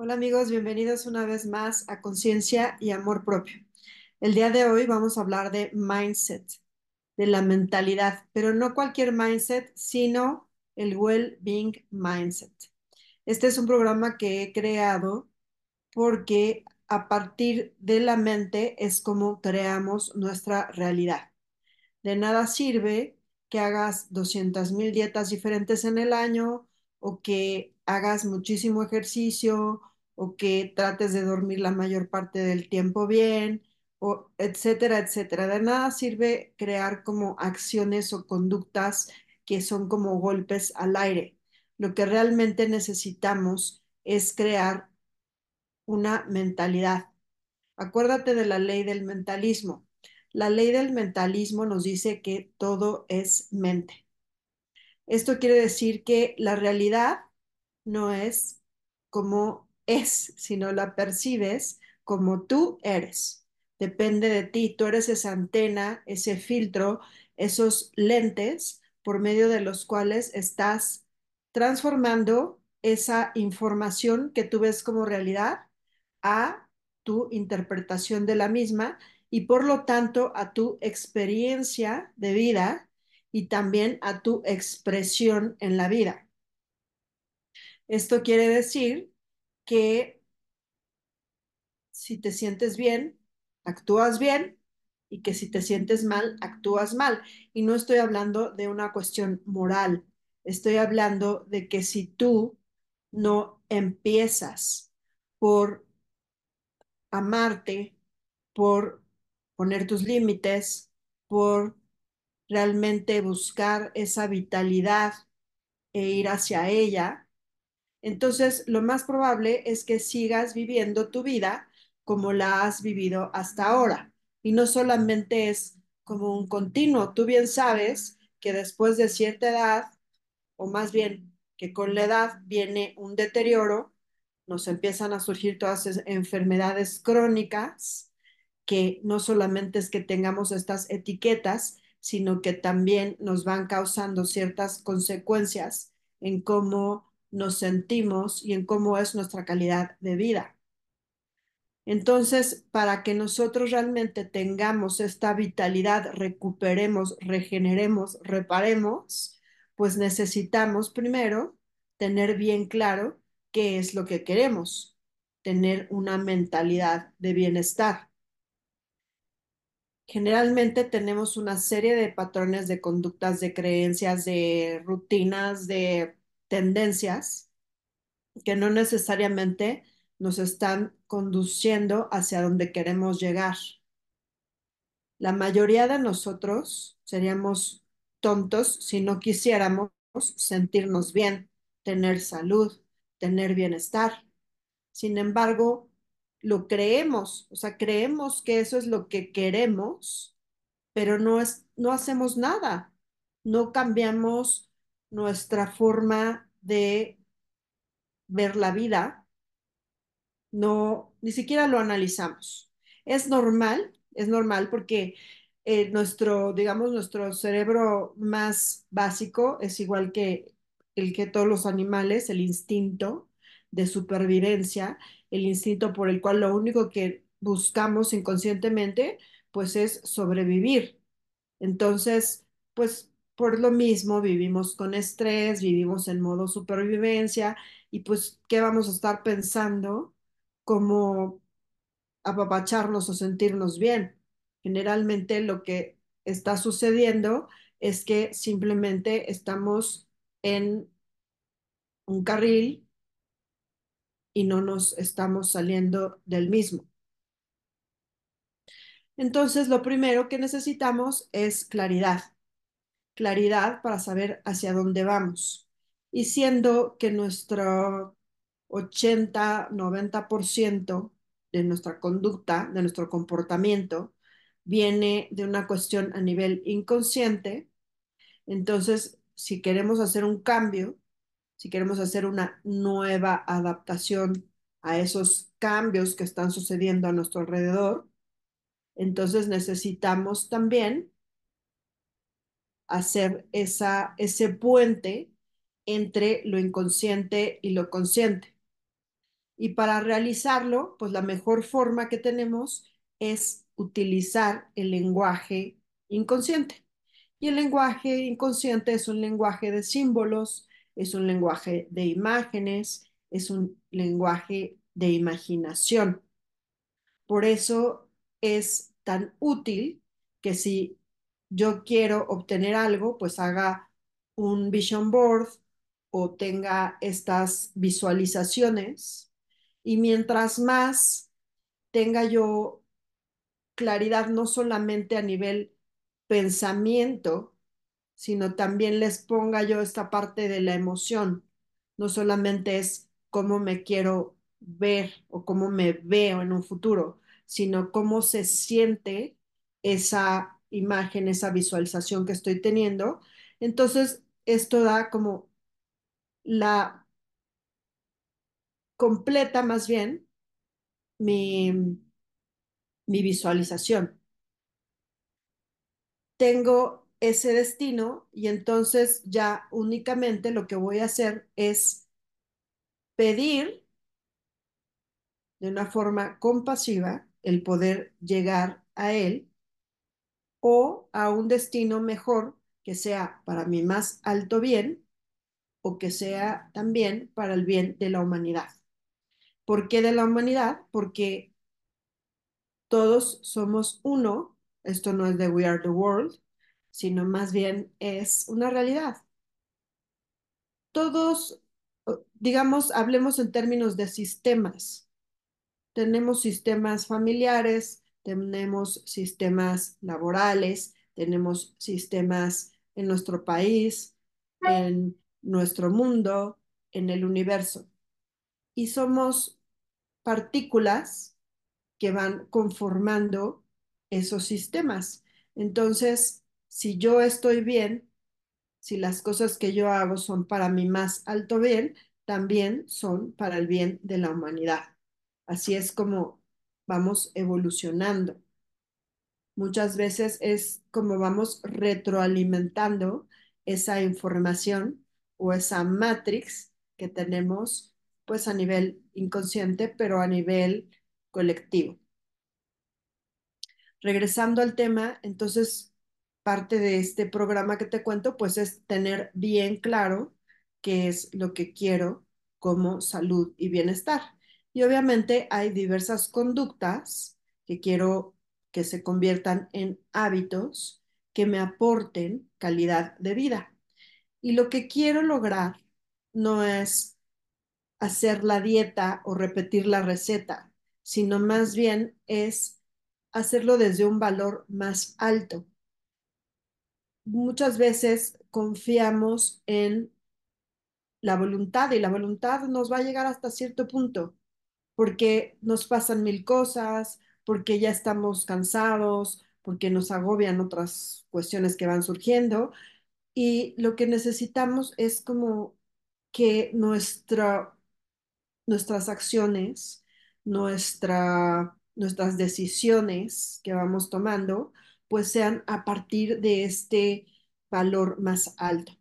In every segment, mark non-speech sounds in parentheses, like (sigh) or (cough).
Hola amigos, bienvenidos una vez más a Conciencia y Amor Propio. El día de hoy vamos a hablar de mindset, de la mentalidad, pero no cualquier mindset, sino el well-being mindset. Este es un programa que he creado porque a partir de la mente es como creamos nuestra realidad. De nada sirve que hagas 200 mil dietas diferentes en el año o que hagas muchísimo ejercicio o que trates de dormir la mayor parte del tiempo bien, o etcétera, etcétera. De nada sirve crear como acciones o conductas que son como golpes al aire. Lo que realmente necesitamos es crear una mentalidad. Acuérdate de la ley del mentalismo. La ley del mentalismo nos dice que todo es mente. Esto quiere decir que la realidad no es como es, sino la percibes como tú eres. Depende de ti, tú eres esa antena, ese filtro, esos lentes por medio de los cuales estás transformando esa información que tú ves como realidad a tu interpretación de la misma y por lo tanto a tu experiencia de vida y también a tu expresión en la vida. Esto quiere decir que si te sientes bien, actúas bien y que si te sientes mal, actúas mal. Y no estoy hablando de una cuestión moral, estoy hablando de que si tú no empiezas por amarte, por poner tus límites, por realmente buscar esa vitalidad e ir hacia ella, entonces lo más probable es que sigas viviendo tu vida como la has vivido hasta ahora. Y no solamente es como un continuo, tú bien sabes que después de cierta edad, o más bien que con la edad viene un deterioro, nos empiezan a surgir todas esas enfermedades crónicas, que no solamente es que tengamos estas etiquetas, sino que también nos van causando ciertas consecuencias en cómo nos sentimos y en cómo es nuestra calidad de vida. Entonces, para que nosotros realmente tengamos esta vitalidad, recuperemos, regeneremos, reparemos, pues necesitamos primero tener bien claro qué es lo que queremos, tener una mentalidad de bienestar. Generalmente tenemos una serie de patrones de conductas, de creencias, de rutinas, de tendencias que no necesariamente nos están conduciendo hacia donde queremos llegar. La mayoría de nosotros seríamos tontos si no quisiéramos sentirnos bien, tener salud, tener bienestar. Sin embargo, lo creemos, o sea, creemos que eso es lo que queremos, pero no es, no hacemos nada, no cambiamos nuestra forma de ver la vida, no, ni siquiera lo analizamos. Es normal, es normal porque eh, nuestro, digamos, nuestro cerebro más básico es igual que el que todos los animales, el instinto de supervivencia, el instinto por el cual lo único que buscamos inconscientemente, pues es sobrevivir. Entonces, pues por lo mismo vivimos con estrés, vivimos en modo supervivencia y pues, ¿qué vamos a estar pensando? Como apapacharnos o sentirnos bien. Generalmente lo que está sucediendo es que simplemente estamos en un carril y no nos estamos saliendo del mismo. Entonces, lo primero que necesitamos es claridad. Claridad para saber hacia dónde vamos. Y siendo que nuestro 80-90% de nuestra conducta, de nuestro comportamiento, viene de una cuestión a nivel inconsciente, entonces, si queremos hacer un cambio, si queremos hacer una nueva adaptación a esos cambios que están sucediendo a nuestro alrededor, entonces necesitamos también hacer esa, ese puente entre lo inconsciente y lo consciente. Y para realizarlo, pues la mejor forma que tenemos es utilizar el lenguaje inconsciente. Y el lenguaje inconsciente es un lenguaje de símbolos, es un lenguaje de imágenes, es un lenguaje de imaginación. Por eso es tan útil que si yo quiero obtener algo, pues haga un vision board o tenga estas visualizaciones. Y mientras más tenga yo claridad, no solamente a nivel pensamiento, sino también les ponga yo esta parte de la emoción. No solamente es cómo me quiero ver o cómo me veo en un futuro, sino cómo se siente esa imagen, esa visualización que estoy teniendo. Entonces, esto da como la completa más bien mi, mi visualización. Tengo ese destino y entonces ya únicamente lo que voy a hacer es pedir de una forma compasiva el poder llegar a él o a un destino mejor que sea para mi más alto bien o que sea también para el bien de la humanidad. ¿Por qué de la humanidad? Porque todos somos uno, esto no es de We Are the World, sino más bien es una realidad. Todos, digamos, hablemos en términos de sistemas. Tenemos sistemas familiares, tenemos sistemas laborales, tenemos sistemas en nuestro país, en nuestro mundo, en el universo. Y somos partículas que van conformando esos sistemas. Entonces, si yo estoy bien, si las cosas que yo hago son para mi más alto bien, también son para el bien de la humanidad. Así es como vamos evolucionando. Muchas veces es como vamos retroalimentando esa información o esa matrix que tenemos pues a nivel inconsciente, pero a nivel colectivo. Regresando al tema, entonces parte de este programa que te cuento pues es tener bien claro qué es lo que quiero como salud y bienestar. Y obviamente hay diversas conductas que quiero que se conviertan en hábitos que me aporten calidad de vida. Y lo que quiero lograr no es hacer la dieta o repetir la receta, sino más bien es hacerlo desde un valor más alto. Muchas veces confiamos en la voluntad y la voluntad nos va a llegar hasta cierto punto, porque nos pasan mil cosas, porque ya estamos cansados, porque nos agobian otras cuestiones que van surgiendo y lo que necesitamos es como que nuestra, nuestras acciones, nuestra, nuestras decisiones que vamos tomando, pues sean a partir de este valor más alto.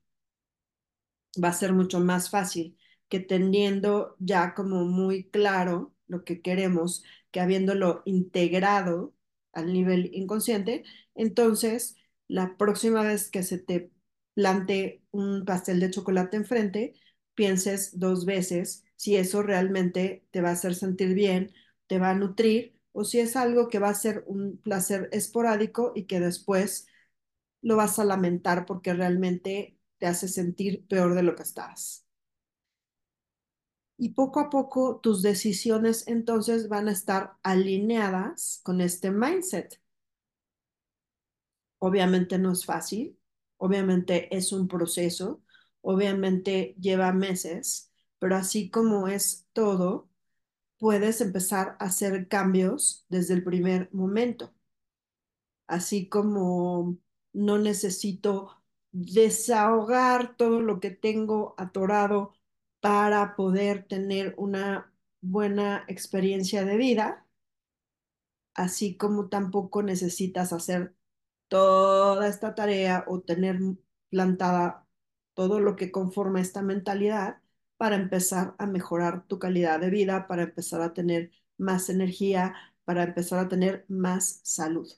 Va a ser mucho más fácil que teniendo ya como muy claro lo que queremos, que habiéndolo integrado al nivel inconsciente, entonces la próxima vez que se te plante un pastel de chocolate enfrente, pienses dos veces si eso realmente te va a hacer sentir bien, te va a nutrir, o si es algo que va a ser un placer esporádico y que después lo vas a lamentar porque realmente te hace sentir peor de lo que estás. Y poco a poco tus decisiones entonces van a estar alineadas con este mindset. Obviamente no es fácil, obviamente es un proceso, obviamente lleva meses, pero así como es todo, puedes empezar a hacer cambios desde el primer momento. Así como no necesito desahogar todo lo que tengo atorado para poder tener una buena experiencia de vida, así como tampoco necesitas hacer toda esta tarea o tener plantada todo lo que conforma esta mentalidad para empezar a mejorar tu calidad de vida, para empezar a tener más energía, para empezar a tener más salud.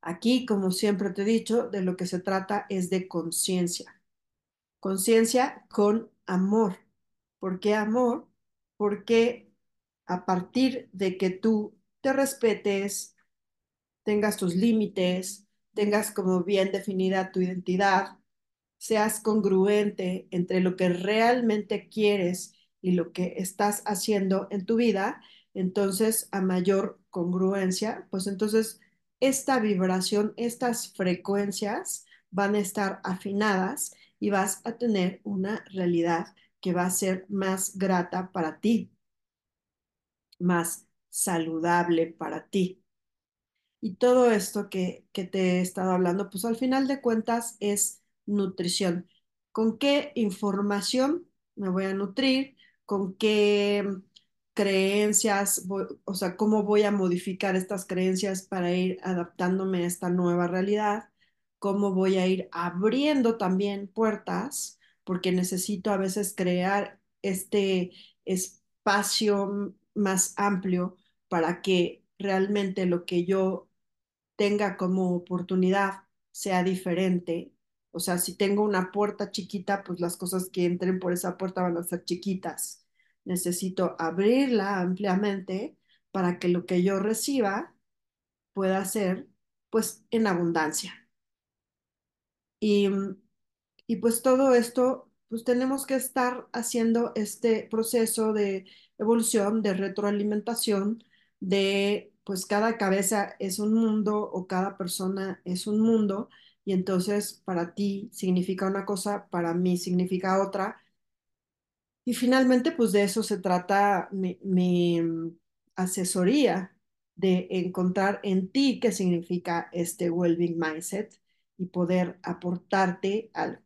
Aquí, como siempre te he dicho, de lo que se trata es de conciencia. Conciencia con amor. ¿Por qué amor? Porque a partir de que tú te respetes, tengas tus límites, tengas como bien definida tu identidad, seas congruente entre lo que realmente quieres y lo que estás haciendo en tu vida, entonces a mayor congruencia, pues entonces esta vibración, estas frecuencias van a estar afinadas y vas a tener una realidad que va a ser más grata para ti, más saludable para ti. Y todo esto que, que te he estado hablando, pues al final de cuentas es nutrición. ¿Con qué información me voy a nutrir? ¿Con qué creencias, o sea, cómo voy a modificar estas creencias para ir adaptándome a esta nueva realidad? ¿Cómo voy a ir abriendo también puertas? Porque necesito a veces crear este espacio más amplio para que realmente lo que yo tenga como oportunidad sea diferente o sea, si tengo una puerta chiquita, pues las cosas que entren por esa puerta van a ser chiquitas. Necesito abrirla ampliamente para que lo que yo reciba pueda ser, pues, en abundancia. Y, y pues todo esto, pues tenemos que estar haciendo este proceso de evolución, de retroalimentación, de, pues cada cabeza es un mundo o cada persona es un mundo y entonces para ti significa una cosa, para mí significa otra. Y finalmente, pues de eso se trata mi, mi mm, asesoría, de encontrar en ti qué significa este well-being mindset y poder aportarte algo.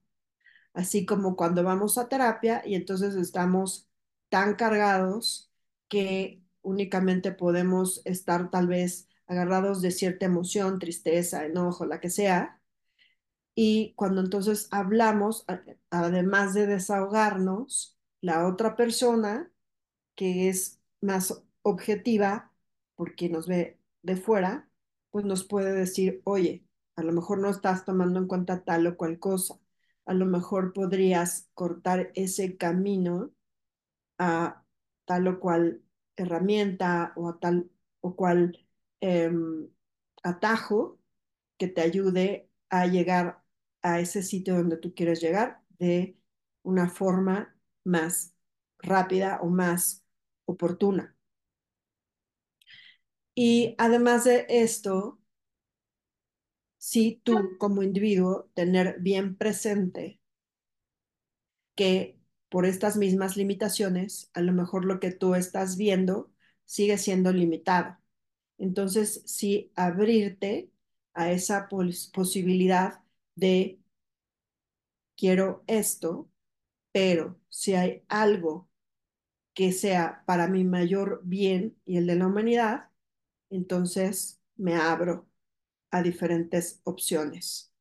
Así como cuando vamos a terapia y entonces estamos tan cargados que únicamente podemos estar tal vez agarrados de cierta emoción, tristeza, enojo, la que sea, y cuando entonces hablamos, además de desahogarnos, la otra persona, que es más objetiva, porque nos ve de fuera, pues nos puede decir, oye, a lo mejor no estás tomando en cuenta tal o cual cosa, a lo mejor podrías cortar ese camino a tal o cual herramienta o a tal o cual em, atajo que te ayude a llegar a ese sitio donde tú quieres llegar de una forma más rápida o más oportuna. Y además de esto, si tú como individuo tener bien presente que por estas mismas limitaciones, a lo mejor lo que tú estás viendo sigue siendo limitado. Entonces, sí, abrirte a esa posibilidad de quiero esto, pero si hay algo que sea para mi mayor bien y el de la humanidad, entonces me abro a diferentes opciones.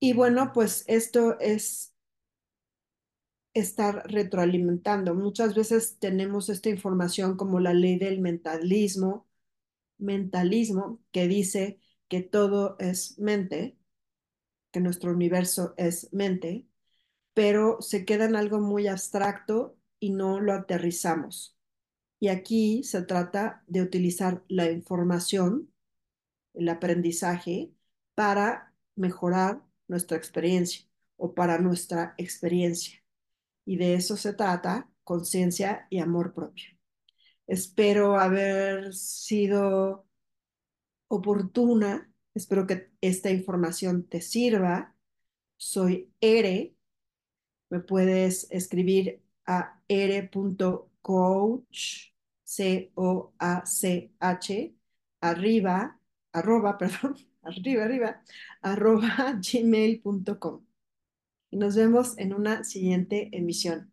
Y bueno, pues esto es estar retroalimentando. Muchas veces tenemos esta información como la ley del mentalismo, mentalismo que dice que todo es mente, que nuestro universo es mente, pero se queda en algo muy abstracto y no lo aterrizamos. Y aquí se trata de utilizar la información, el aprendizaje, para mejorar nuestra experiencia o para nuestra experiencia. Y de eso se trata, conciencia y amor propio. Espero haber sido oportuna. Espero que esta información te sirva. Soy Ere. Me puedes escribir a ere.coach, C-O-A-C-H, arriba, arroba, (laughs) perdón, arriba, arriba, arroba gmail.com. Y nos vemos en una siguiente emisión.